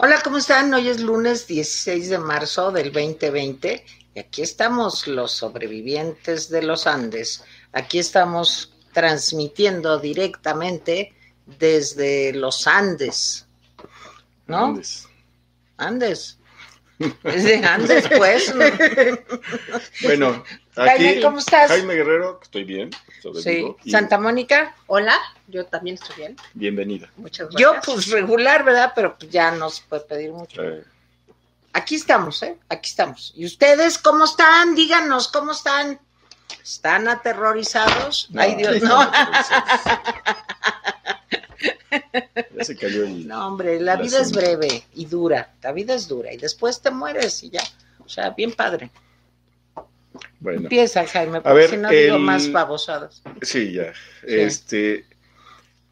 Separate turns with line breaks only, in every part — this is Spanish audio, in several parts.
Hola, ¿cómo están? Hoy es lunes 16 de marzo del 2020 y aquí estamos los sobrevivientes de los Andes. Aquí estamos transmitiendo directamente desde los Andes. ¿No?
Andes.
Andes. Desde Andes, pues.
Bueno,
Jaime, ¿cómo estás?
Jaime Guerrero, estoy bien,
Sí.
y
Santa Mónica.
Hola, yo también estoy bien.
Bienvenida.
Muchas
Yo,
gracias.
pues regular, ¿verdad? Pero pues, ya no se puede pedir mucho.
Eh,
Aquí estamos, ¿eh? Aquí estamos. ¿Y ustedes cómo están? Díganos, ¿cómo están? ¿Están aterrorizados?
no,
Ay, Dios,
no,
no.
Ya se cayó el...
No, hombre, la
La
vida es breve y dura. La vida es dura y después te mueres y ya. O sea, bien padre.
Bueno,
Empieza, Jaime, porque
ver,
si no digo
el-
más babosadas.
sí, ya. Este,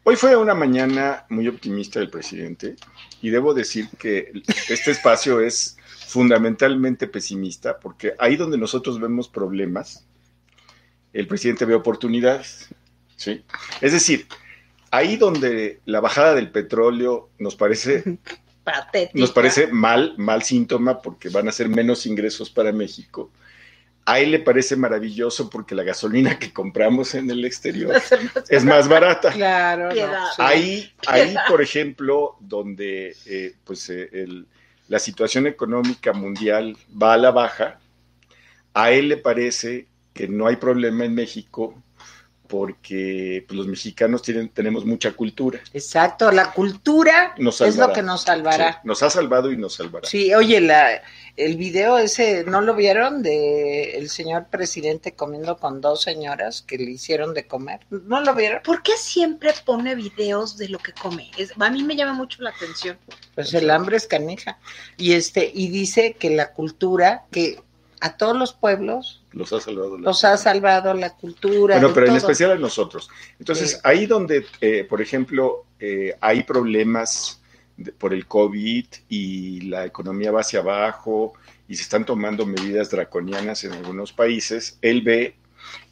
hoy fue una mañana muy optimista del presidente y debo decir que este espacio es fundamentalmente pesimista porque ahí donde nosotros vemos problemas, el presidente ve oportunidades. ¿sí? Es decir, ahí donde la bajada del petróleo nos parece
Patética.
Nos parece mal, mal síntoma porque van a ser menos ingresos para México. A él le parece maravilloso porque la gasolina que compramos en el exterior es más barata.
Claro, no,
Piedad.
sí.
Ahí, ahí, por ejemplo, donde eh, pues, eh, el- la situación económica mundial va a la baja, a él le parece que no hay problema en México porque pues, los mexicanos tienen, tenemos mucha cultura.
Exacto, la cultura
Nos
es lo que nos salvará.
Sí, nos ha salvado y nos salvará.
Sí, oye, la, el video ese, ¿no lo vieron? De el señor presidente comiendo con dos señoras que le hicieron de comer. ¿No lo vieron?
¿Por qué siempre pone videos de lo que come? Es- a mí me llama mucho la atención.
Pues el hambre es canija. Y este, y dice que la cultura, que a todos los pueblos
Los ha salvado. la-
los ha salvado la cultura.
Bueno, pero en especial a nosotros. Entonces,
Sí.
ahí donde, eh, por ejemplo, eh, hay problemas de- por el COVID y la economía va hacia abajo y se están tomando medidas draconianas en algunos países, él ve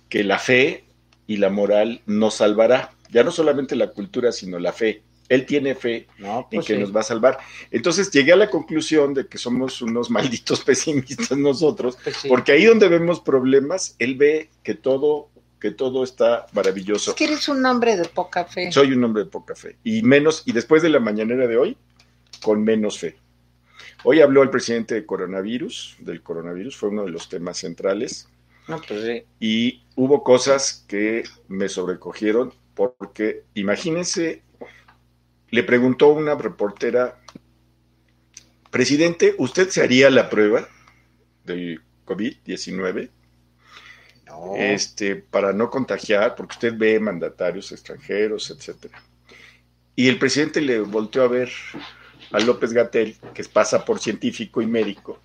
que la fe y la moral nos salvará. Ya no solamente la cultura, sino la fe. Él tiene fe
No,
en
pues
que
sí.
nos va a salvar. Entonces llegué a la conclusión de que somos unos malditos pesimistas nosotros,
Pues sí.
porque ahí donde vemos problemas, él ve que todo, que todo está maravilloso.
Es que eres un hombre de poca fe.
Soy un hombre de poca fe. Y menos, y después de la mañanera de hoy, con menos fe. Hoy habló el presidente de coronavirus, del coronavirus, fue uno de los temas centrales,
No, pues sí.
y hubo cosas que me sobrecogieron, porque imagínense, le preguntó una reportera, presidente, ¿usted se haría la prueba del COVID-19?
No.
este, para no contagiar, porque usted ve mandatarios extranjeros, etcétera. Y el presidente le volteó a ver a López Gatel, que pasa por científico y médico.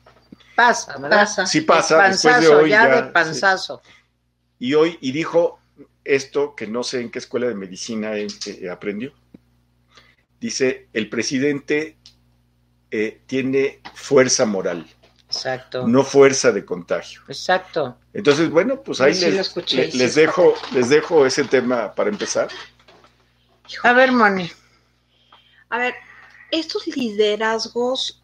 Pasa.
Pasa.
Sí pasa,
De
después de hoy
ya,
ya,
de panzazo.
sí. Y hoy, y dijo esto que no sé en qué escuela de medicina eh, eh, aprendió. Dice, el presidente eh, tiene fuerza moral,
Exacto.
no fuerza de contagio.
Exacto.
Entonces, bueno, pues ahí
Sí,
les,
escuché,
le-
sí,
les
está
dejo, les dejo ese tema para empezar.
A ver, Moni.
A ver, estos liderazgos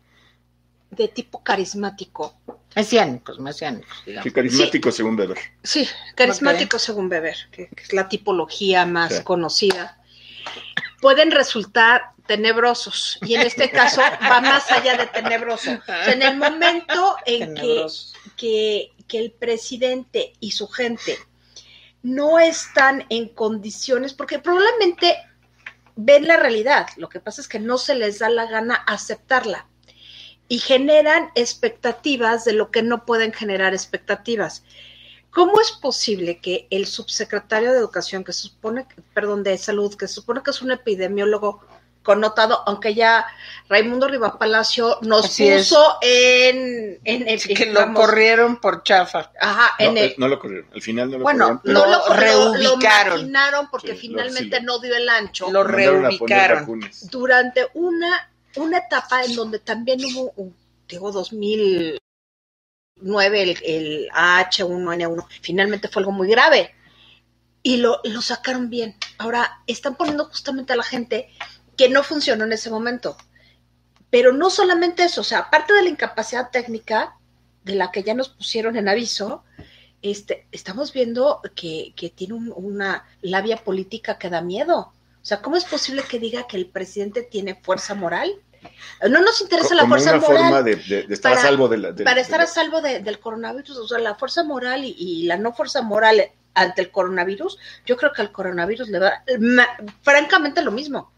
de tipo carismático.
Mesiánicos, mesiánicos, digamos.
Qué carismático según Weber.
Sí, carismático según Weber, que, que es la tipología más
Sí.
conocida. Pueden resultar tenebrosos y en este caso va más allá de tenebroso. O sea, en el momento en que, que el presidente y su gente no están en condiciones, porque probablemente ven la realidad, lo que pasa es que no se les da la gana aceptarla y generan expectativas de lo que no pueden generar expectativas. ¿Cómo es posible que el subsecretario de Educación, que supone, perdón, de Salud, que supone que es un epidemiólogo connotado, aunque ya Raimundo Riva Palacio nos
Así
puso en, en
el, que lo corrieron por chafa.
Ajá,
no,
en el,
no lo corrieron, al final no lo
bueno,
corrieron.
Bueno,
no
lo
reubicaron.
Lo porque finalmente no dio el ancho.
Lo reubicaron.
Durante una, una etapa en donde también hubo, digo, 2000 9, el, el H1N1, finalmente fue algo muy grave y lo, lo, sacaron bien. Ahora están poniendo justamente a la gente que no funcionó en ese momento. Pero no solamente eso, o sea, aparte de la incapacidad técnica de la que ya nos pusieron en aviso, este, estamos viendo que, que tiene un, una labia política que da miedo. O sea, ¿cómo es posible que diga que el presidente tiene fuerza moral? No nos interesa la fuerza
una
moral
forma de, de- de estar
para-
a salvo de la... de-
para estar a salvo de- del coronavirus. O sea, la fuerza moral y, y la no fuerza moral ante el coronavirus, yo creo que al coronavirus le va, ma- francamente, lo mismo.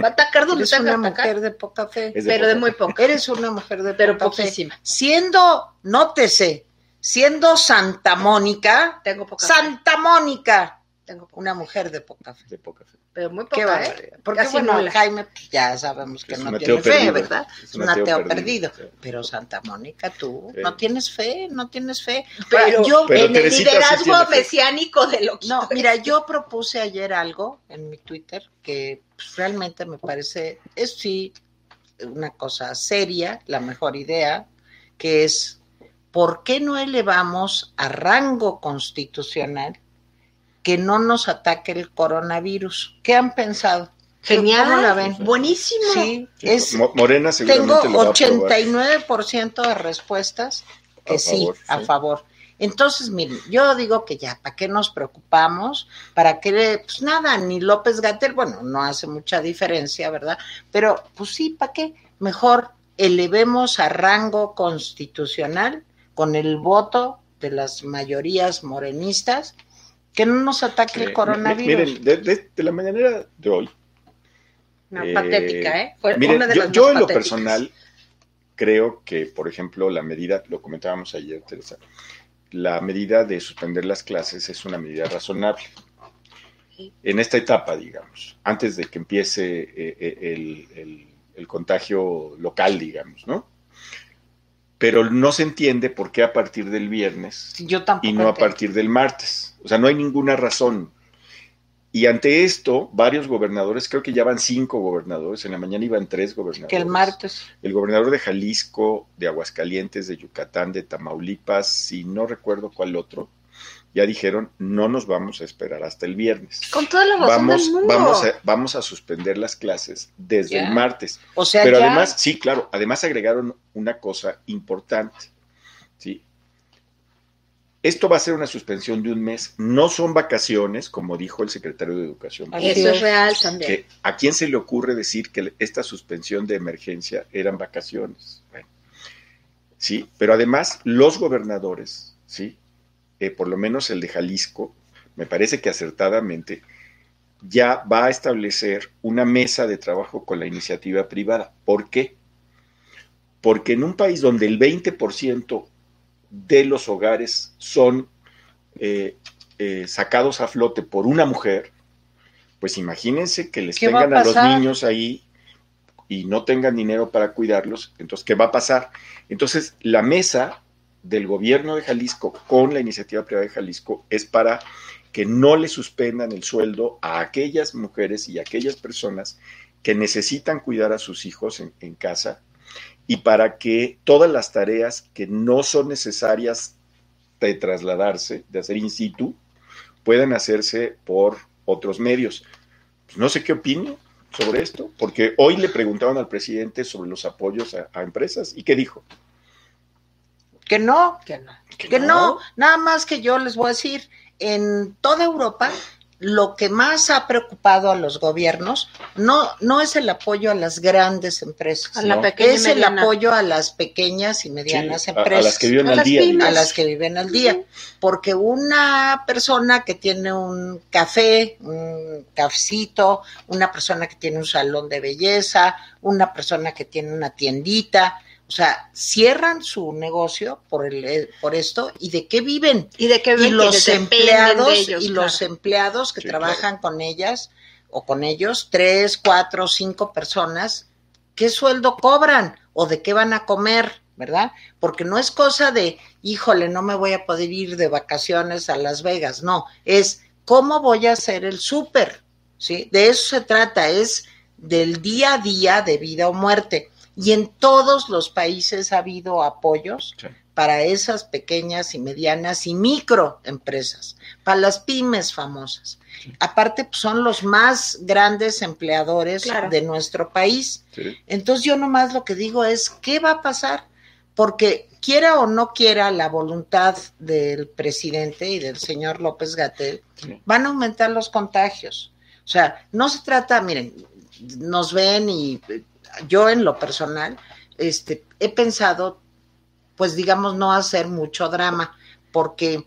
Va a atacar donde
Eres
tenga
una
atacar,
mujer de poca fe.
De
pero de
poca
muy
fe.
poco.
Eres una mujer de
Pero
poca fe.
poquísima.
Siendo, nótese, siendo Santa Mónica,
Tengo poca fe.
Santa Mónica,
Tengo
una mujer de poca fe.
de poca fe.
pero muy
Qué
poca, ¿eh?
barbaridad. Porque
Casi
bueno,
nula.
Jaime, ya sabemos que
Es
no tiene fe,
perdido.
¿verdad?
Es un
un
ateo
ateo
perdido.
Pero Santa Mónica, tú no tienes fe, no tienes fe.
Pero,
yo,
Pero
en el
sí
liderazgo mesiánico de lo que
no, mira, yo propuse ayer algo en mi Twitter que pues, realmente me parece, es sí una cosa seria, la mejor idea, que es, ¿por qué no elevamos a rango constitucional que no nos ataque el coronavirus? ¿Qué han pensado?
Genial,
¿Cómo la ven?
buenísimo.
Sí, es,
Mo- Morena
tengo
seguramente lo va a aprobar.
89% de respuestas que
A
sí,
favor,
a
sí.
favor. Entonces, miren, yo digo que ya, ¿para qué nos preocupamos? ¿Para qué? Pues nada, ni López Gatel, bueno, no hace mucha diferencia, ¿verdad? Pero, pues sí, ¿para qué? Mejor elevemos a rango constitucional con el voto de las mayorías morenistas que no nos ataque
Sí.
el coronavirus.
Miren, de, de- de la mañanera de hoy,
No,
Eh,
patética, ¿eh? Fue
Miren,
una de
yo,
las
yo
más
en lo personal creo que, por ejemplo, la medida, lo comentábamos ayer, Teresa, la medida de suspender las clases es una medida razonable. En esta etapa, digamos, antes de que empiece eh, eh, el, el- el contagio local, digamos, ¿no? Pero no se entiende por qué a partir del viernes
Yo
y no a partir del martes. O sea, no hay ninguna razón. Y ante esto, varios gobernadores, creo que ya van cinco gobernadores, en la mañana iban tres gobernadores.
Que el martes.
El gobernador de Jalisco, de Aguascalientes, de Yucatán, de Tamaulipas, y no recuerdo cuál otro, ya dijeron, no nos vamos a esperar hasta el viernes.
Con toda la razón
Vamos,
del mundo.
vamos, a, vamos a suspender las clases desde
Ya.
el martes.
O sea,
Pero
ya-
además, sí, claro, además agregaron una cosa importante, ¿sí? Esto va a ser una suspensión de un mes, no son vacaciones, como dijo el secretario de Educación.
Eso
es.
es real también.
Que, ¿A quién se le ocurre decir que esta suspensión de emergencia eran vacaciones? Bueno, sí, pero además los gobernadores, sí, Eh, por lo menos el de Jalisco, me parece que acertadamente ya va a establecer una mesa de trabajo con la iniciativa privada. ¿Por qué? Porque en un país donde el 20% de los hogares son eh, eh, sacados a flote por una mujer, pues imagínense que les
¿Qué va a
tengan a, los niños ahí y no tengan dinero para cuidarlos, entonces, ¿qué va a pasar? Entonces, la mesa del gobierno de Jalisco con la iniciativa privada de Jalisco es para que no le suspendan el sueldo a aquellas mujeres y aquellas personas que necesitan cuidar a sus hijos en, casa y para que todas las tareas que no son necesarias de trasladarse, de hacer in situ, puedan hacerse por otros medios. Pues no sé qué opino sobre esto, porque hoy le preguntaron al presidente sobre los apoyos a, a empresas y qué dijo.
Que no,
Que no.
que no, nada más que yo les voy a decir, en toda Europa lo que más ha preocupado a los gobiernos no, no es el apoyo a las grandes empresas,
A la
No.
pequeña y
es el apoyo a las pequeñas y medianas
Sí, a- a,
empresas.
las que viven
A
al
las
día.
pymes.
a las que viven al día, porque una persona que tiene un café, un cafecito, una persona que tiene un salón de belleza, una persona que tiene una tiendita, o sea, cierran su negocio por el eh, por esto y de qué viven
Y de qué
y
ven que
los empleados
de ellos,
y
claro.
los empleados que
Sí,
trabajan con ellas o con ellos tres, cuatro, cinco personas, ¿qué sueldo cobran o de qué van a comer? ¿Verdad? Porque no es cosa de, híjole, no me voy a poder ir de vacaciones a Las Vegas, no, es cómo voy a hacer el súper, ¿sí? De eso se trata, es del día a día de vida o muerte. Y en todos los países ha habido apoyos
Sí.
para esas pequeñas y medianas y microempresas, para las pymes famosas. Aparte, pues, son los más grandes empleadores
Claro.
de nuestro país.
Sí.
Entonces yo nomás lo que digo es, ¿qué va a pasar? Porque quiera o no quiera la voluntad del presidente y del señor López Gatel,
Sí.
van a aumentar los contagios. O sea, no se trata, miren, nos ven y eh, yo en lo personal, este, he pensado, pues digamos, no hacer mucho drama, porque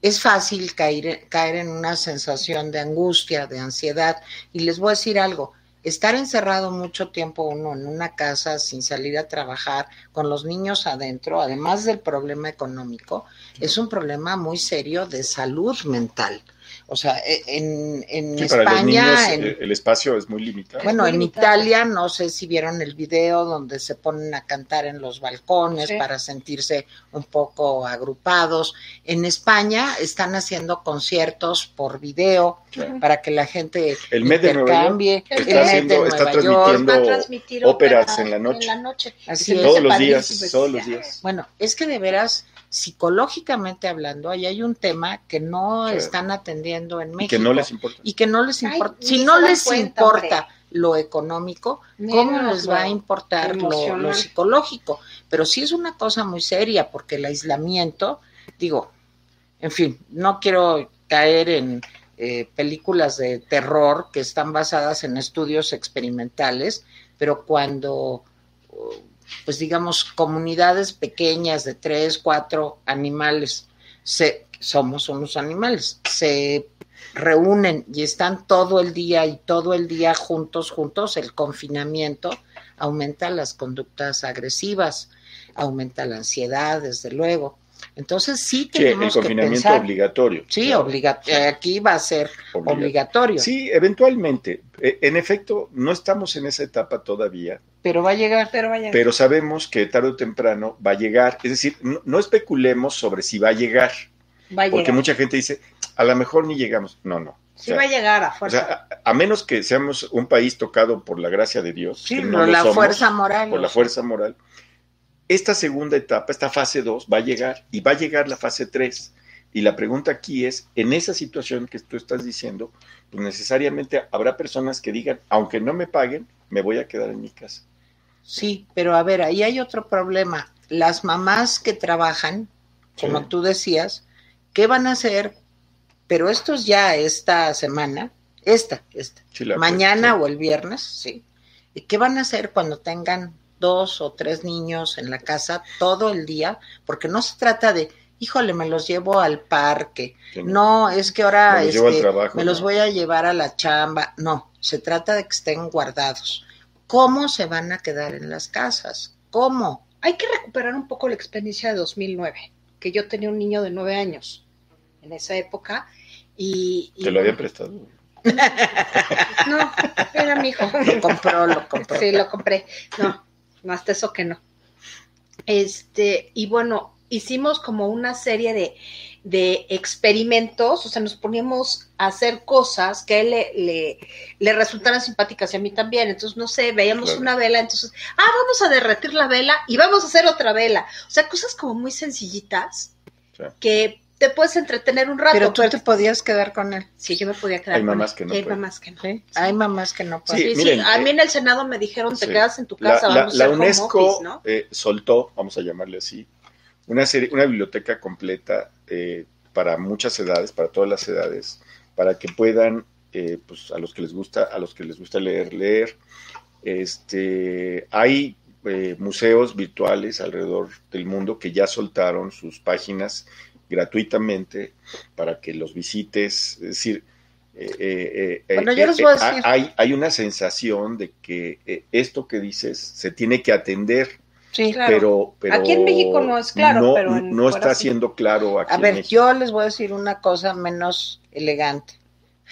es fácil caer, caer en una sensación de angustia, de ansiedad. Y les voy a decir algo, estar encerrado mucho tiempo uno en una casa sin salir a trabajar, con los niños adentro, además del problema económico, es un problema muy serio de salud mental. O sea, e- en, en
Sí, para los
España,
niños
en,
eh, el espacio es muy limitado.
bueno,
muy
en
limitado.
Italia, no sé si vieron el video donde se ponen a cantar en los balcones
Sí.
para sentirse un poco agrupados. En España están haciendo conciertos por video para que la gente
El Met de Nueva York
está
el Met de
haciendo- está transmitiendo
transmitir
óperas
ópera
en la noche.
En la noche.
Así
Se me
es.
todos los días,
ese
todos los días.
Bueno, es que de veras, psicológicamente hablando, ahí hay un tema que no
Claro.
están atendiendo en
Y
México.
que no les importa.
y que no les importa. si no les
cuenta,
importa
hombre.
lo económico, ¿cómo les va a importar lo, psicológico? Pero sí es una cosa muy seria, porque el aislamiento, digo, en fin, no quiero caer en eh, películas de terror que están basadas en estudios experimentales, pero cuando, pues digamos, comunidades pequeñas de tres, cuatro animales, se, somos unos animales, se reúnen y están todo el día y todo el día juntos, juntos, el confinamiento aumenta las conductas agresivas, aumenta la ansiedad, desde luego. Entonces sí
Sí, el
tenemos que
confinamiento
pensar.
obligatorio.
Sí,
Claro.
obliga- eh, aquí va a ser
Obligatorio.
obligatorio,
Sí, eventualmente. Eh, En efecto, no estamos en esa etapa todavía,
pero va a llegar.
Pero vaya.
pero sabemos que tarde o temprano va a llegar. Es decir, no, no especulemos sobre si va a llegar,
va a
porque
llegar.
mucha gente dice, a lo mejor ni llegamos. No, no. O
Sí
sea,
va a llegar a
o
fuerza.
sea, a, a menos que seamos un país tocado por la gracia de Dios,
Sí,
que
por
no
la
somos,
fuerza moral.
por la fuerza moral, esta segunda etapa, esta fase 2, va a llegar y va a llegar la fase 3. Y la pregunta aquí es, en esa situación que tú estás diciendo, pues necesariamente habrá personas que digan, aunque no me paguen, me voy a quedar en mi casa.
Sí, pero a ver, ahí hay otro problema. Las mamás que trabajan, como
Sí.
tú decías, ¿qué van a hacer? Pero esto es ya esta semana, esta, esta,
Sí,
mañana
sí.
o el viernes, sí. ¿Y qué van a hacer cuando tengan dos o tres niños en la casa todo el día? Porque no se trata de, híjole, me los llevo al parque.
Sí,
No, es que ahora
Me los llevo al
este,
trabajo,
me los
no.
voy a llevar a la chamba. No, se trata de que estén guardados. ¿Cómo se van a quedar en las casas? ¿Cómo?
Hay que recuperar un poco la experiencia de 2009, que yo tenía un niño de nueve años en esa época y... y
Te lo había prestado.
No, era mi hijo.
Lo compró, lo compró.
Sí, lo compré. No, hasta eso que no. Este, y bueno, hicimos como una serie de, de experimentos, o sea, nos poníamos a hacer cosas que a él le, le, le resultaran simpáticas y a mí también. Entonces, no sé, veíamos
Claro.
una vela, entonces, ah, vamos a derretir la vela y vamos a hacer otra vela. O sea, cosas como muy sencillitas
Sí.
que te puedes entretener un rato.
Pero tú te podías quedar con él.
Sí, yo me podía quedar
Hay
con
mamás
él,
que no
y hay mamás que no.
¿sí? Hay mamás que no
Sí,
pueden.
Sí, sí,
miren,
a mí
eh,
en el Senado me dijeron, te
sí.
quedas en tu casa,
la-
vamos a
la
hacer home
UNESCO
office, ¿no?
eh, soltó, vamos a llamarle así, una serie, una biblioteca completa eh, para muchas edades, para todas las edades, para que puedan, eh, pues a los que les gusta, a los que les gusta leer, leer. Este, hay eh, museos virtuales alrededor del mundo que ya soltaron sus páginas gratuitamente para que los visites, es decir, eh, eh, eh,
Bueno,
eh,
yo les voy a decir-
hay, hay una sensación de que esto que dices se tiene que atender,
Sí.
Claro.
pero, pero
Aquí en México no es claro,
no,
pero en-
no está
sí.
siendo claro aquí
A ver, yo les voy a decir una cosa menos elegante.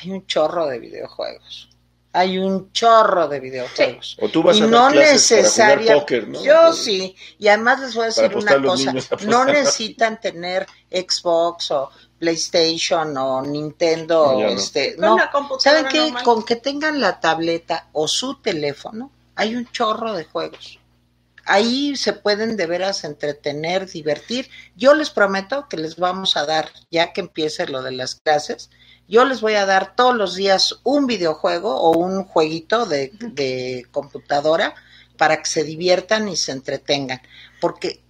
Hay un chorro de videojuegos. Hay un chorro de videojuegos.
O tú vas
y
a
no necesaria.
jugar póker, ¿no?
Yo sí. Y además les voy a decir una cosa. No necesitan tener Xbox o PlayStation o Nintendo.
No,
este, no. ¿Saben qué?
normal.
Con que tengan la tableta o su teléfono, hay un chorro de juegos. Ahí se pueden de veras entretener, divertir. Yo les prometo que les vamos a dar, ya que empiece lo de las clases, yo les voy a dar todos los días un videojuego o un jueguito de, de computadora para que se diviertan y se entretengan, porque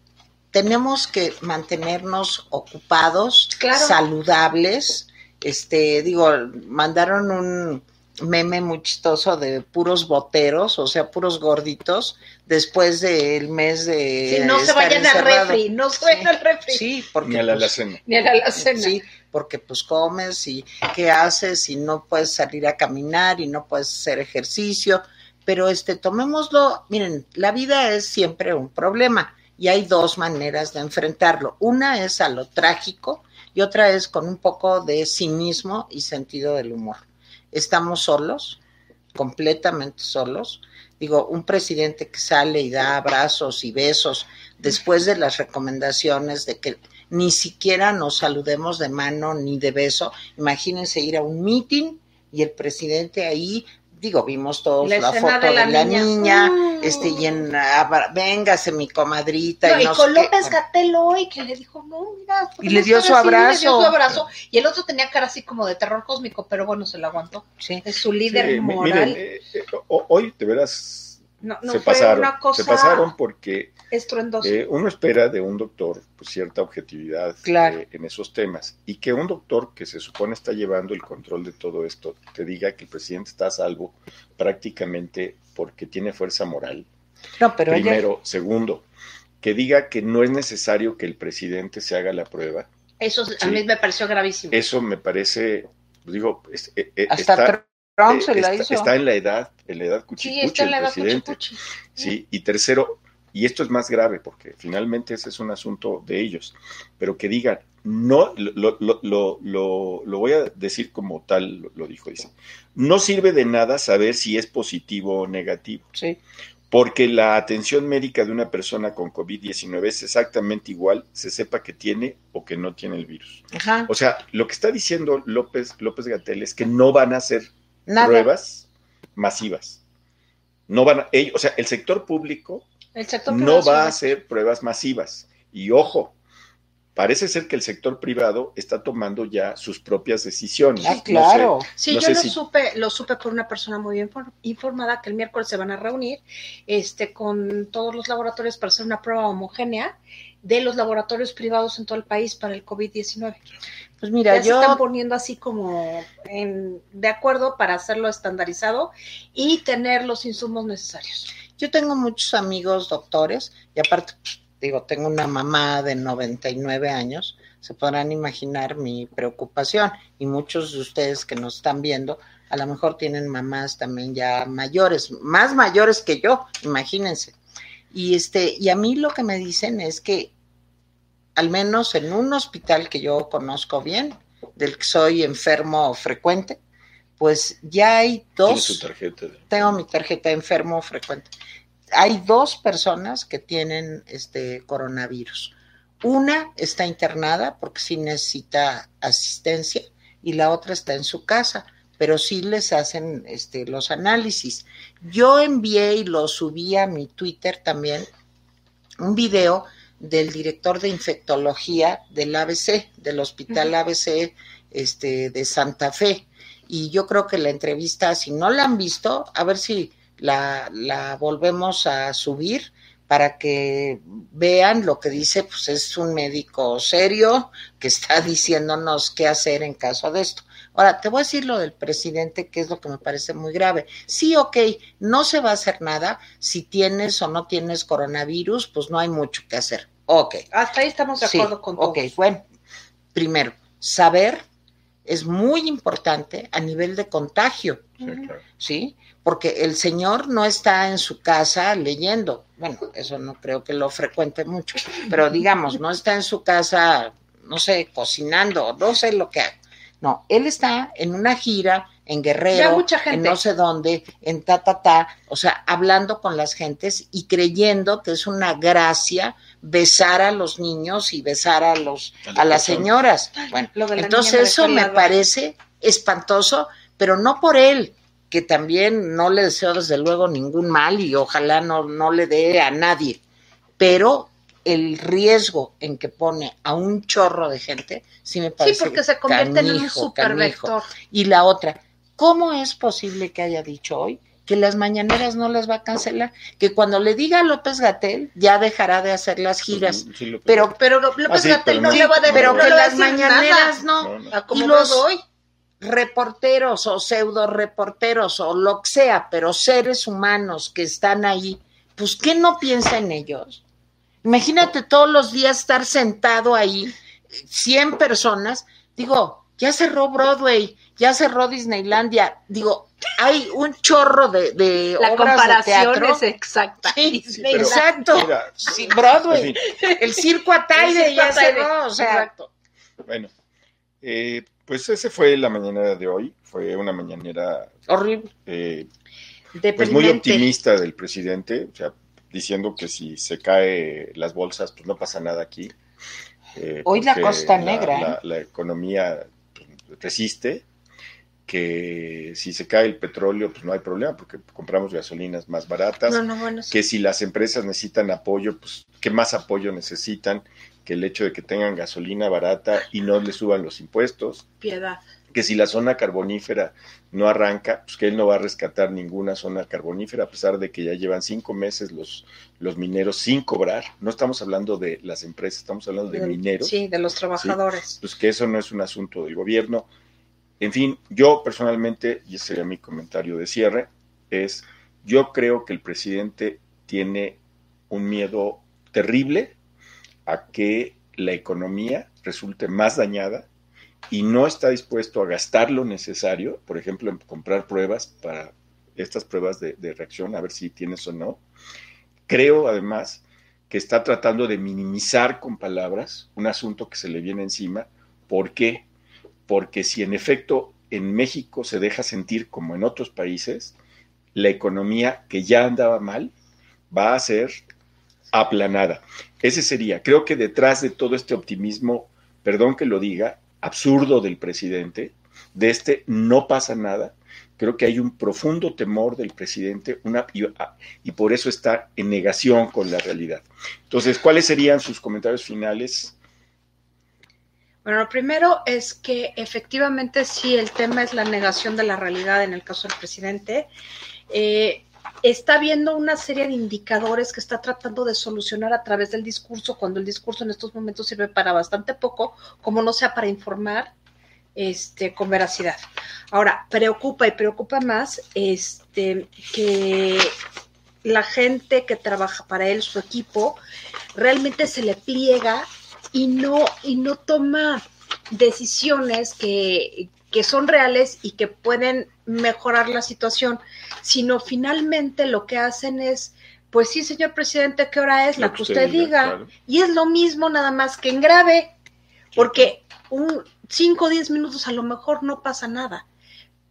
tenemos que mantenernos ocupados,
Claro.
saludables. Este, digo, mandaron un meme muy chistoso de puros boteros, o sea, puros gorditos, después del mes de
Si no se vayan al refri, no se vayan al refri.
Sí, porque
Ni a la
pues,
alacena.
Ni a la alacena.
Sí, porque pues comes y qué haces y no puedes salir a caminar y no puedes hacer ejercicio, pero este tomémoslo, miren, la vida es siempre un problema y hay dos maneras de enfrentarlo. Una es a lo trágico y otra es con un poco de cinismo y sentido del humor. Estamos solos, completamente solos. Digo, un presidente que sale y da abrazos y besos después de las recomendaciones de que ni siquiera nos saludemos de mano ni de beso. Imagínense ir a un meeting y el presidente ahí, digo, vimos todos
La
la, foto
de la
niña,
niña. Mm.
este, y en, véngase mi comadrita.
No,
y
y con. López Gatel hoy que le dijo, no, mira. ¿por qué
Y le dio su
así? Le
abrazo.
dio su abrazo. Y el otro tenía cara así como de terror cósmico, pero bueno, se lo aguantó.
Sí.
Es su líder
Sí,
moral.
miren, eh, eh, ho- hoy de veras
no, no
se
fue
pasaron.
una cosa
Se pasaron porque eh, uno espera de un doctor pues, cierta objetividad
Claro.
eh, en esos temas y que un doctor que se supone está llevando el control de todo esto te diga que el presidente está a salvo prácticamente porque tiene fuerza moral.
No, pero ella-
Primero, segundo, que diga que no es necesario que el presidente se haga la prueba.
Eso a
sí.
mí me pareció gravísimo.
Eso me parece, digo, es- eh, eh,
hasta
está,
Trump
eh,
se la
está-
hizo.
está en la edad, en la edad
sí,
cuchicuchi
está en la
el
edad
presidente.
cuchicuchi.
¿sí? Y tercero, y esto es más grave porque finalmente ese es un asunto de ellos, pero que digan, no, lo, lo, lo, lo, voy a decir como tal, lo, lo dijo, dice, no sirve de nada saber si es positivo o negativo,
Sí.
porque la atención médica de una persona con COVID-19 es exactamente igual, se sepa que tiene o que no tiene el virus.
Ajá.
O sea, lo que está diciendo López, López Gatel es que no van a hacer
Nada.
pruebas masivas. No van a, ellos- o sea, el sector público
El sector
no va a
sí.
hacer pruebas masivas. Y ojo, parece ser que el sector privado está tomando ya sus propias decisiones.
Ah,
No sé,
claro.
Sí,
No
yo
sé
lo
si-
supe, lo supe por una persona muy bien for- informada que el miércoles se van a reunir este con todos los laboratorios para hacer una prueba homogénea de los laboratorios privados en todo el país para el COVID-19.
Pues mira,
ya se están poniendo así como en- de acuerdo para hacerlo estandarizado y tener los insumos necesarios.
Yo tengo muchos amigos doctores y aparte, digo, tengo una mamá de 99 años, se podrán imaginar mi preocupación y muchos de ustedes que nos están viendo a lo mejor tienen mamás también ya mayores, más mayores que yo, imagínense. Y este, y a mí lo que me dicen es que al menos en un hospital que yo conozco bien, del que soy enfermo frecuente, pues ya hay dos
su tarjeta. de-
tengo mi tarjeta de enfermo frecuente. Hay dos personas que tienen este coronavirus. Una está internada porque sí necesita asistencia y la otra está en su casa, pero sí les hacen este, los análisis. Yo envié y lo subí a mi Twitter también un video del director de infectología del ABC, del Hospital. ABC este, de Santa Fe. Y yo creo que la entrevista, si no la han visto, a ver si la, la volvemos a subir para que vean lo que dice, pues es un médico serio que está diciéndonos qué hacer en caso de esto. Ahora, te voy a decir lo del presidente, que es lo que me parece muy grave. Sí, ok, no se va a hacer nada. Si tienes o no tienes coronavirus, pues no hay mucho que hacer. Ok.
Hasta ahí estamos de
Sí,
acuerdo con todo.
Ok, bueno. Primero, saber es muy importante a nivel de contagio.
Sí, claro.
¿sí? Porque el señor no está en su casa leyendo. Bueno, eso no creo que lo frecuente mucho, pero digamos, no está en su casa, no sé, cocinando, no sé lo que haga. No, él está en una gira en Guerrero,
mucha
en no sé dónde, en ta, ta, ta, o sea, hablando con las gentes y creyendo que es una gracia besar a los niños y besar a los
A las
señoras. Bueno,
la
entonces eso me parece espantoso, pero no por él, que también no le deseo desde luego ningún mal y ojalá no, no le dé a nadie, pero el riesgo en que pone a un chorro de gente, sí me parece.
Sí, porque se convierte en un supervector.
Y la otra, ¿cómo es posible que haya dicho hoy que las mañaneras no las va a cancelar, que cuando le diga a López Gatel ya dejará de hacer las giras, pero pero López ah, Gatel no, le va a decir, pero que las mañaneras no, y los hoy reporteros o pseudo reporteros o lo que sea, pero seres humanos que están ahí, pues ¿qué no piensa en ellos? Imagínate todos los días estar sentado ahí, 100 personas, digo, ya cerró Broadway, ya cerró Disneylandia, digo, hay un chorro de, de
La obras de teatro. es exacta.
exacto. Broadway, el circo Ataide ya cerró, o sea. Exacto.
Bueno, eh, pues ese fue la mañanera de hoy, fue una mañanera
horrible.
Eh, pues muy optimista del presidente, o sea, diciendo que si se cae las bolsas, pues no pasa nada aquí.
Eh, hoy la Costa Negra.
La, la economía resiste, que si se cae el petróleo, pues no hay problema, porque compramos gasolinas más baratas, que si las empresas necesitan apoyo, pues qué más apoyo necesitan que el hecho de que tengan gasolina barata y no le suban los impuestos.
Piedad.
Que si la zona carbonífera no arranca, pues que él no va a rescatar ninguna zona carbonífera, a pesar de que ya llevan cinco meses los, los mineros sin cobrar. No estamos hablando de las empresas, estamos hablando de, mineros.
Sí, de los trabajadores.
Pues que eso no es un asunto del gobierno en fin, yo personalmente, y ese sería mi comentario de cierre, es yo creo que el presidente tiene un miedo terrible a que la economía resulte más dañada y no está dispuesto a gastar lo necesario, por ejemplo, en comprar pruebas para estas pruebas de, reacción, a ver si tienes o no. Creo además que está tratando de minimizar con palabras un asunto que se le viene encima. ¿Por qué? porque si en efecto en México se deja sentir como en otros países, la economía que ya andaba mal va a ser aplanada. Ese sería, creo que detrás de todo este optimismo, perdón que lo diga, absurdo del presidente, de este no pasa nada, creo que hay un profundo temor del presidente y, y, por eso está en negación con la realidad. Entonces, ¿cuáles serían sus comentarios finales
bueno, lo primero es que efectivamente sí, el tema es la negación de la realidad en el caso del presidente. Eh, está viendo una serie de indicadores que está tratando de solucionar a través del discurso, cuando el discurso en estos momentos sirve para bastante poco, como no sea para informar este, con veracidad. Ahora, preocupa y preocupa más este, que la gente que trabaja para él, su equipo, realmente se le pliega y no, y no toma decisiones que, son reales y que pueden mejorar la situación, sino finalmente lo que hacen es, pues sí, señor presidente, ¿qué hora es? La que usted, diga. Y es lo mismo nada más que en grave, porque un 5 o 10 minutos a lo mejor no pasa nada,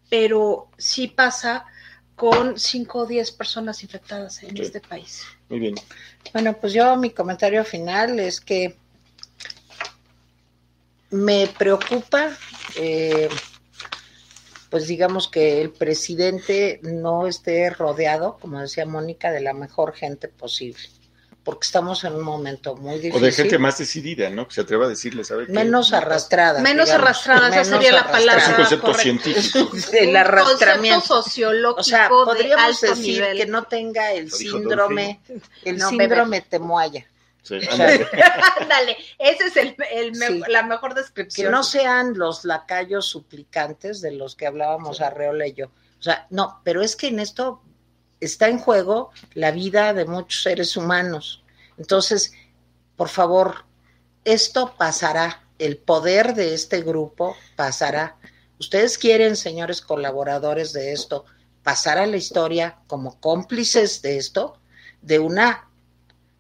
pero sí pasa con 5 o 10 personas infectadas en este país.
Muy bien.
Bueno, pues yo mi comentario final es que me preocupa, eh, pues digamos que el presidente no esté rodeado, como decía Mónica, de la mejor gente posible, porque estamos en un momento muy difícil.
O de gente más decidida, ¿no? Que se atreva a decirle, ¿sabe?
Menos arrastrada.
Menos arrastrada, esa sería la palabra.
Es un concepto científico.
El arrastramiento.
sociológico
o sea, podríamos decir que no tenga el síndrome, el síndrome temuaya.
Sí,
ándale. esa es el, la mejor descripción.
Que no sean los lacayos suplicantes de los que hablábamos a Arreola y yo. O sea, no, pero es que en esto está en juego la vida de muchos seres humanos. Entonces, por favor, esto pasará. El poder de este grupo pasará. Ustedes quieren, señores colaboradores de esto, pasar a la historia como cómplices de esto, de una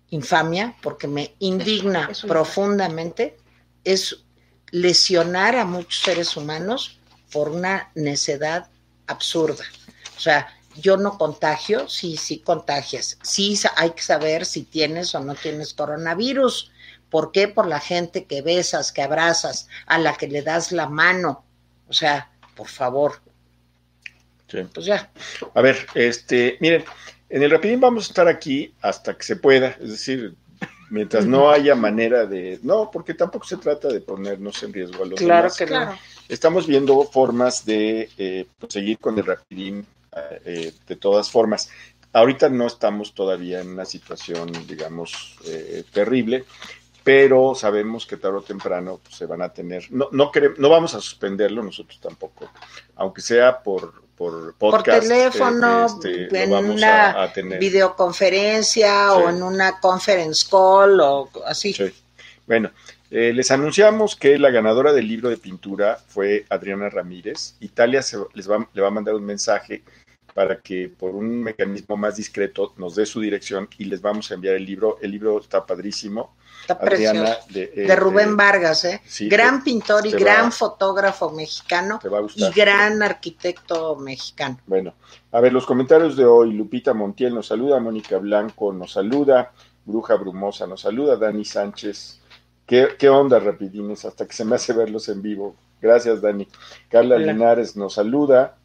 infamia, porque me indigna profundamente, es lesionar a muchos seres humanos por una necedad absurda. O sea, yo no contagio, sí, sí contagias. Sí hay que saber si tienes o no tienes coronavirus. ¿Por qué? Por la gente que besas, que abrazas, a la que le das la mano. O sea, por favor.
Sí. Pues ya. A ver, este, miren, en el Rapidín vamos a estar aquí hasta que se pueda, es decir, Mientras no haya manera de... No, porque tampoco se trata de ponernos en riesgo a los
Claro
demás.
que no.
Estamos viendo formas de eh, pues, seguir con el rapidín eh, de todas formas. Ahorita no estamos todavía en una situación, digamos, eh, terrible, pero sabemos que tarde o temprano pues, se van a tener, no, no, queremos, no vamos a suspenderlo nosotros tampoco, aunque sea por, por podcast.
por teléfono,
eh, este,
en
vamos
una
a, a tener.
videoconferencia
Sí.
o en una conference call o así.
Sí. Bueno, eh, les anunciamos que la ganadora del libro de pintura fue Adriana Ramírez. Italia se, les va, le va a mandar un mensaje para que por un mecanismo más discreto nos dé su dirección y les vamos a enviar el libro. El libro está padrísimo.
Está
Adriana de, eh,
De Rubén
eh,
Vargas, ¿eh?
sí,
gran
te-
pintor y gran
va-
fotógrafo mexicano
te va a
y
gustar.
gran arquitecto mexicano.
Bueno, a ver, los comentarios de hoy. Lupita Montiel nos saluda, Mónica Blanco nos saluda, Bruja Brumosa nos saluda, Dani Sánchez. ¿Qué, qué onda, rapidines? Hasta que se me hace verlos en vivo. Gracias, Dani. Carla
Hola.
Linares nos saluda.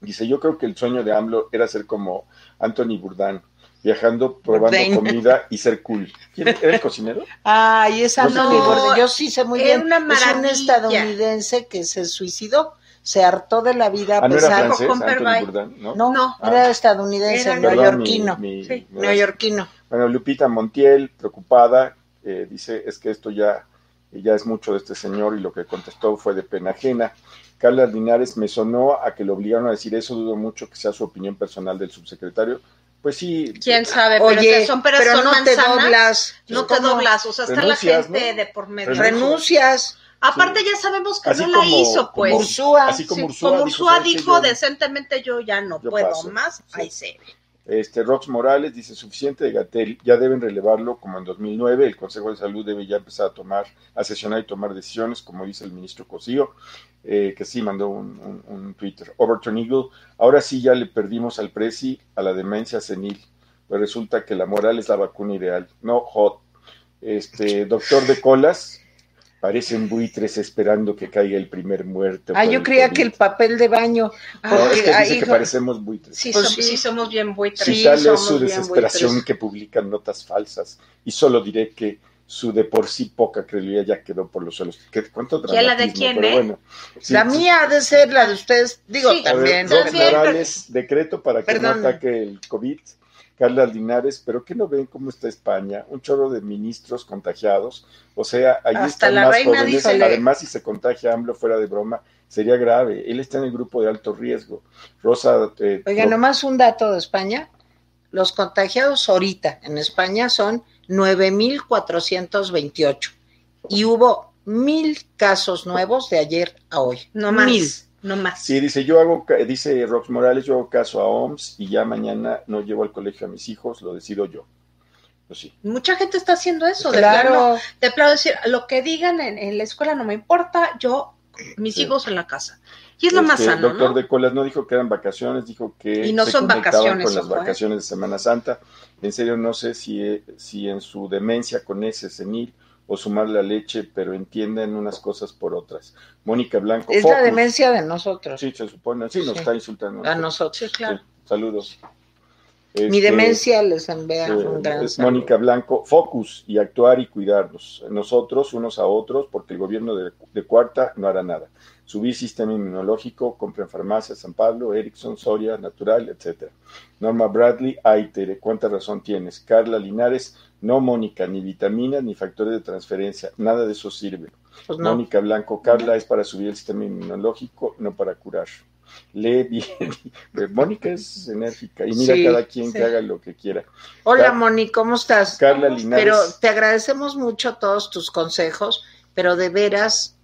Dice, yo creo que el sueño de AMLO era ser como Anthony Bourdain, viajando, probando
Bourdain.
comida y ser cool. ¿Quién era el cocinero?
Ay, esa
No,
no, yo sí sé muy
era
bien.
una
es un estadounidense que se suicidó, se hartó de la vida a
Ah, no era
pesar
francés, Anthony
Pervay.
Bourdain, ¿no?
No,
No.
era estadounidense,
Era-
neoyorquino.
mi- mi-
Sí.
Neoyorquino.
Bueno, Lupita Montiel, preocupada, eh, dice, es que esto ya, ya es mucho de este señor y lo que contestó fue de pena ajena. Carla Linares me sonó a que lo obligaron a decir eso, dudo mucho que sea su opinión personal del subsecretario. Pues sí.
¿Quién sabe? Pero
Oye,
que son
pero
son
no te
manzanas.
doblas.
No te doblas, o sea, está la gente
¿no?
de por medio.
Renuncias.
Aparte ya sabemos que
Así
no la
como-
hizo, pues.
como-
Ursúa.
Así como
Sí,
Ursúa
como
dijo,
Ursúa dijo
Yo-
decentemente yo ya no
Yo
puedo
paso.
más,
Sí.
ahí se ve.
Este, Rox Morales dice, suficiente de Gatel, ya deben relevarlo como en 2009, el Consejo de Salud debe ya empezar a tomar, a sesionar y tomar decisiones, como dice el ministro Cosío, eh, que sí mandó un, Twitter. Overton Eagle, ahora sí ya le perdimos al Prezi a la demencia senil, pues resulta que la moral es la vacuna ideal, no hot. Este, doctor de colas, parecen buitres esperando que caiga el primer muerto.
Ah, yo creía
COVID.
que el papel de baño.
Ah,
No, es
porque
que
ahí-
dice que parecemos buitres.
Sí,
Pues sí.
sí somos bien buitres.
Sí,
Si tal es
somos
su desesperación
buitres.
que publican notas falsas y solo diré que su de por sí poca credibilidad ya quedó por los suelos. ¿Qué, ¿Cuánto
¿Ya la de quién, eh?
bueno. sí,
la
sí.
mía ha de ser la de ustedes. Digo,
Sí,
ver,
también.
También,
Morales, decreto para que
Perdón.
no ataque el COVID. Carla Linares, pero ¿qué no ven cómo está España? Un chorro de ministros contagiados. O sea, allí
Hasta
están
la
más
reina
jóvenes. Además, si se contagia AMLO fuera de broma, sería grave. Él está en el grupo de alto riesgo. Rosa. eh,
Oiga, nomás un dato de España. Los contagiados ahorita en España son 9.428 y hubo mil casos nuevos de ayer a hoy.
No más.
Mil.
No más.
Sí, dice, yo hago, ca- dice Rox Morales, yo hago caso a OMS y ya mañana no llevo al colegio a mis hijos, lo decido yo. Pues sí.
Mucha gente está haciendo eso. De
Claro.
plano, de plano decir, lo que digan en, en la escuela no me importa, yo, mis
Sí.
hijos en la casa. Y es lo más
Este,
sano,
doctor
¿no?
de Colas no dijo que eran vacaciones, dijo que
Y no
se
son vacaciones,
con las
ojo, ¿eh?
vacaciones de Semana Santa. En serio, no sé si, eh, si en su demencia con ese senil o sumar la leche, pero entienden unas cosas por otras. Mónica Blanco.
Es la
Focus.
demencia de nosotros.
Sí, se supone. Sí, nos
Sí.
está insultando.
A nosotros.
Claro.
Sí, saludos.
Mi
Este,
demencia les envía
Sí,
un gran
es
saludo.
Mónica Blanco, focus y actuar y cuidarnos, nosotros unos a otros, porque el gobierno de, de Cuarta no hará nada. Subir sistema inmunológico, compren farmacias, San Pablo, Ericsson, Soria, Natural, etcétera. Norma Bradley, Aitere, ¿cuánta razón tienes? Carla Linares, no Mónica, ni vitaminas ni factores de transferencia, nada de eso sirve.
Pues no.
Mónica Blanco, Carla es para subir el sistema inmunológico, no para curar. Lee bien. Mónica es enérgica y mira
Sí,
cada quien
sí.
que haga lo que quiera.
Hola, Moni, ¿cómo estás?
Carla Linares.
Pero te agradecemos mucho todos tus consejos, pero de veras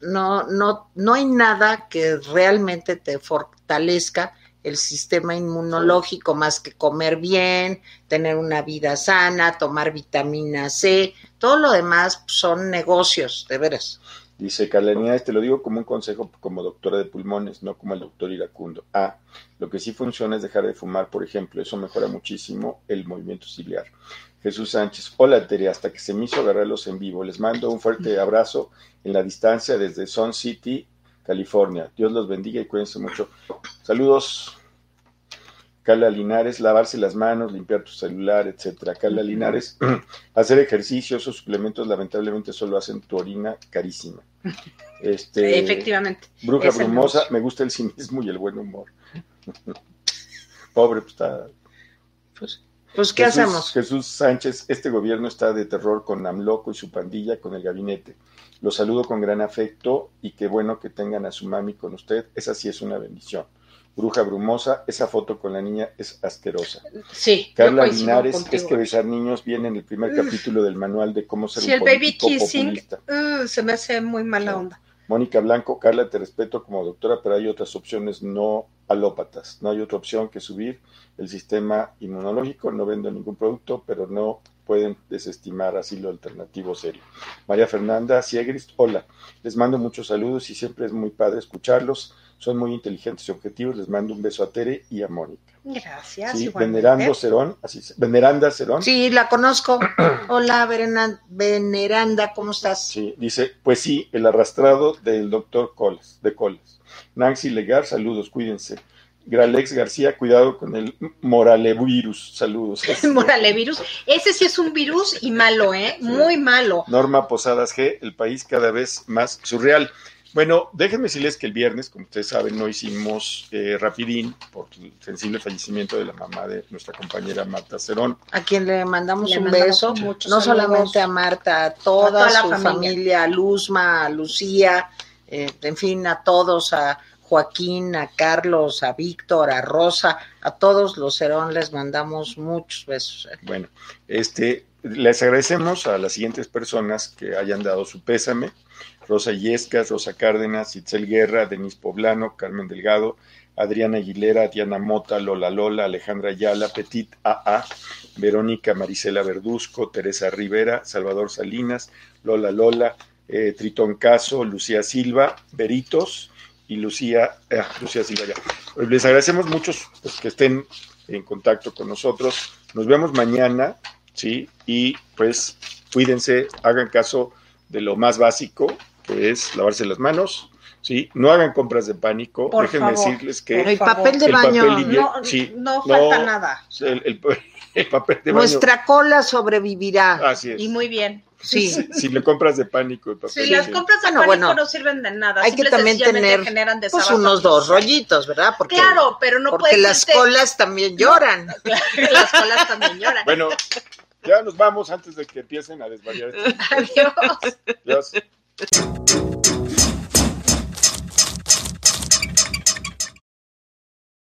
no, no, no hay nada que realmente te fortalezca el sistema inmunológico más que comer bien, tener una vida sana, tomar vitamina C, todo lo demás son negocios, de veras.
Dice Carla Linares, te lo digo como un consejo como doctora de pulmones, no como el doctor iracundo. Ah, lo que sí funciona es dejar de fumar, por ejemplo, eso mejora muchísimo el movimiento ciliar. Jesús Sánchez, hola Tere, hasta que se me hizo agarrarlos en vivo. Les mando un fuerte abrazo en la distancia desde Sun City, California. Dios los bendiga y cuídense mucho. Saludos. Carla Linares, lavarse las manos, limpiar tu celular, etcétera. Carla Linares, hacer ejercicio, esos suplementos lamentablemente solo hacen tu orina carísima. Este,
Efectivamente.
Bruja brumosa, me gusta el cinismo y el buen humor. Pobre, pues está.
Pues, pues ¿qué
Jesús-
hacemos?
Jesús Sánchez, este gobierno está de terror con Amloco y su pandilla, con el gabinete. Los saludo con gran afecto y qué bueno que tengan a su mami con usted. Esa sí es una bendición. Bruja brumosa, esa foto con la niña es asquerosa.
Sí,
Carla Linares,
contigo.
es que besar niños viene en el primer capítulo del manual de cómo ser
Sí,
un
el baby kissing uh, se me hace muy mala onda.
Mónica Blanco, Carla, te respeto como doctora, pero hay otras opciones no alópatas. No hay otra opción que subir el sistema inmunológico. No vendo ningún producto, pero no pueden desestimar asilo alternativo serio. María Fernanda Siegrist, hola. Les mando muchos saludos y siempre es muy padre escucharlos. Son muy inteligentes y objetivos. Les mando un beso a Tere y a Mónica.
Gracias.
Sí. Venerando Cerón, así Veneranda Cerón.
Sí, la conozco. Hola, Verena- Veneranda, ¿cómo estás?
Sí, dice, pues sí, el arrastrado del doctor Colas, de Colas. Nancy Legar, saludos, cuídense. Gralex García, cuidado con el moralevirus, saludos.
Moralevirus. Ese sí es un virus y malo, ¿eh? Muy malo.
Norma Posadas G, el país cada vez más surreal. Bueno, déjenme decirles que el viernes, como ustedes saben, no hicimos eh, rapidín por el sensible fallecimiento de la mamá de nuestra compañera Marta Cerón.
A quien le mandamos
Le
un
mandamos
beso,
muchos
no
saludos.
solamente a Marta, a toda,
A toda la
su
familia.
familia. a Luzma, a Lucía, eh, en fin, a todos, a Joaquín, a Carlos, a Víctor, a Rosa, a todos los Cerón les mandamos muchos besos.
Bueno, este, les agradecemos a las siguientes personas que hayan dado su pésame. Rosa Yescas, Rosa Cárdenas, Itzel Guerra, Denis Poblano, Carmen Delgado, Adriana Aguilera, Diana Mota, Lola Lola, Alejandra Ayala, Petit AA, Verónica Marisela Verduzco, Teresa Rivera, Salvador Salinas, Lola Lola, eh, Tritón Caso, Lucía Silva, Veritos y Lucía, ah, Lucía Silva ya. Les agradecemos mucho pues, que estén en contacto con nosotros. Nos vemos mañana, ¿sí? Y pues cuídense, hagan caso de lo más básico, que es lavarse las manos, ¿sí? No hagan compras de pánico.
Por
Déjenme
favor.
decirles
Pero
que
el papel de
El
baño,
papel higiénico.
No,
Sí,
no
no.
falta nada.
el, el- el papel de baño.
nuestra cola sobrevivirá.
Así es.
Y muy bien.
Sí,
Si, si le compras de pánico el papel
Si las compras de
Bueno,
pánico
bueno.
no sirven de nada.
hay que también tener
generan
pues unos dos rollitos, ¿verdad? Porque,
Claro, pero no
porque las
irte-
colas también lloran.
las colas también lloran.
Bueno, ya nos vamos antes de que empiecen a desvariar.
Adiós.
Adiós.